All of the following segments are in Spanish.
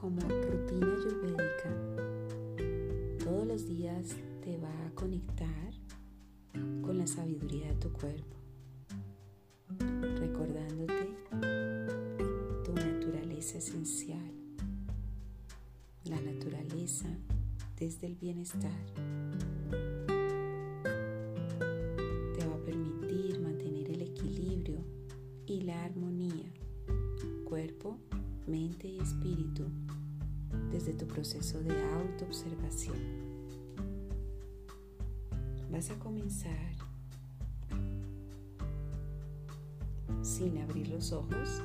como rutina ayurvédica, todos los días te va a conectar con la sabiduría de tu cuerpo, recordándote tu naturaleza esencial, la naturaleza desde el bienestar. Espíritu, desde tu proceso de autoobservación. Vas a comenzar sin abrir los ojos,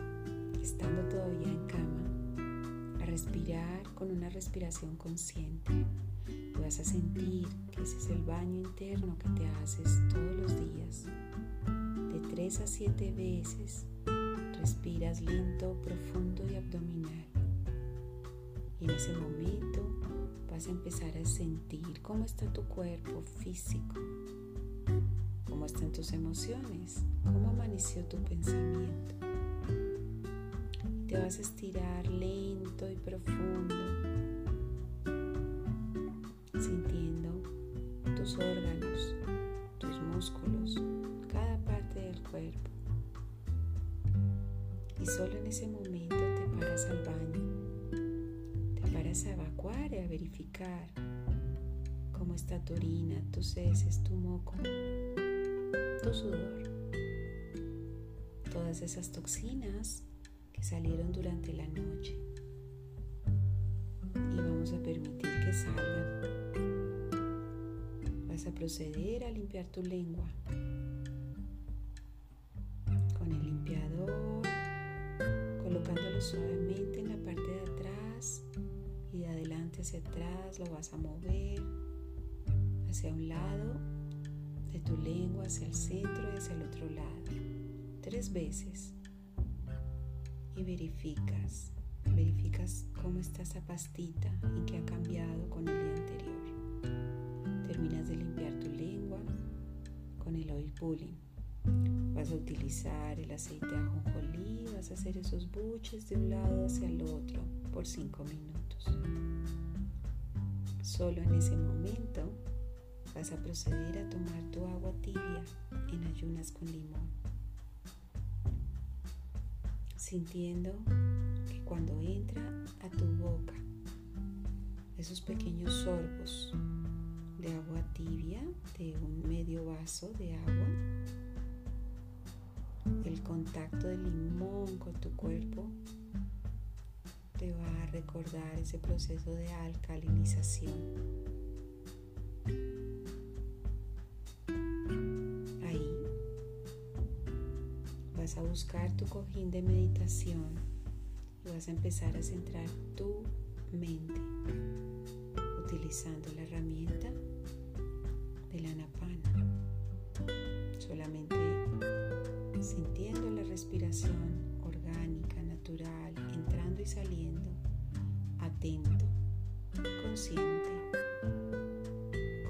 estando todavía en cama, a respirar con una respiración consciente. Y vas a sentir que ese es el baño interno que te haces todos los días, de 3 a 7 veces. Respiras lento, profundo y abdominal. Ese momento vas a empezar a sentir cómo está tu cuerpo físico, cómo están tus emociones, cómo amaneció tu pensamiento. Te vas a estirar lento y profundo, sintiendo tus órganos, tus músculos, cada parte del cuerpo. Y solo en ese momento te paras al baño, a evacuar y a verificar cómo está tu orina, tus heces, tu moco, tu sudor, todas esas toxinas que salieron durante la noche. Y vamos a permitir que salgan. Vas a proceder a limpiar tu lengua con el limpiador, colocándolo suavemente hacia atrás lo vas a mover hacia un lado de tu lengua, hacia el centro y hacia el otro lado. Tres veces. Y verificas, verificas cómo está esa pastita y qué ha cambiado con el día anterior. Terminas de limpiar tu lengua con el oil pulling. Vas a utilizar el aceite de ajonjolí, vas a hacer esos buches de un lado hacia el otro por 5 minutos. Solo en ese momento vas a proceder a tomar tu agua tibia en ayunas con limón, sintiendo que cuando entra a tu boca esos pequeños sorbos de agua tibia, de un medio vaso de agua, el contacto del limón con tu cuerpo recordar ese proceso de alcalinización. Ahí vas a buscar tu cojín de meditación y vas a empezar a centrar tu mente utilizando la herramienta de la napana. Solamente sintiendo la respiración orgánica, natural, entrando y saliendo, atento, consciente,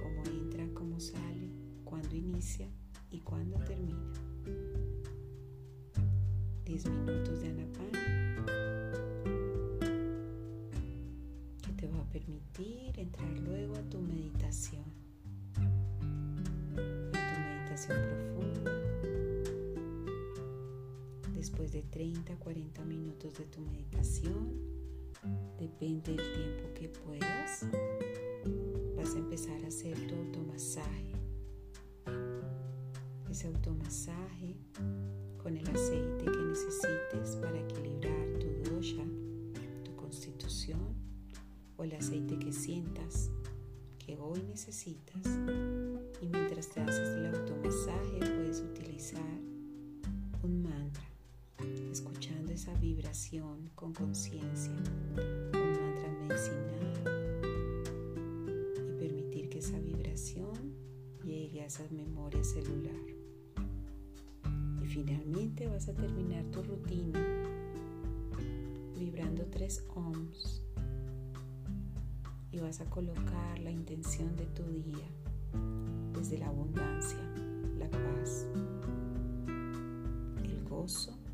cómo entra, cómo sale, cuándo inicia y cuándo termina. 10 minutos de anapana que te va a permitir entrar luego a tu meditación, a tu meditación profunda después de 30 a 40 minutos de tu meditación, depende del tiempo que puedas, vas a empezar a hacer tu automasaje. Ese automasaje con el aceite que necesites para equilibrar tu dosha, tu constitución o el aceite que sientas que hoy necesitas. Y mientras te haces el automasaje puedes utilizar un mantra escuchando esa vibración con conciencia, un mantra medicinal y permitir que esa vibración llegue a esa memoria celular. Y finalmente vas a terminar tu rutina vibrando tres ohms y vas a colocar la intención de tu día desde la abundancia, la paz, el gozo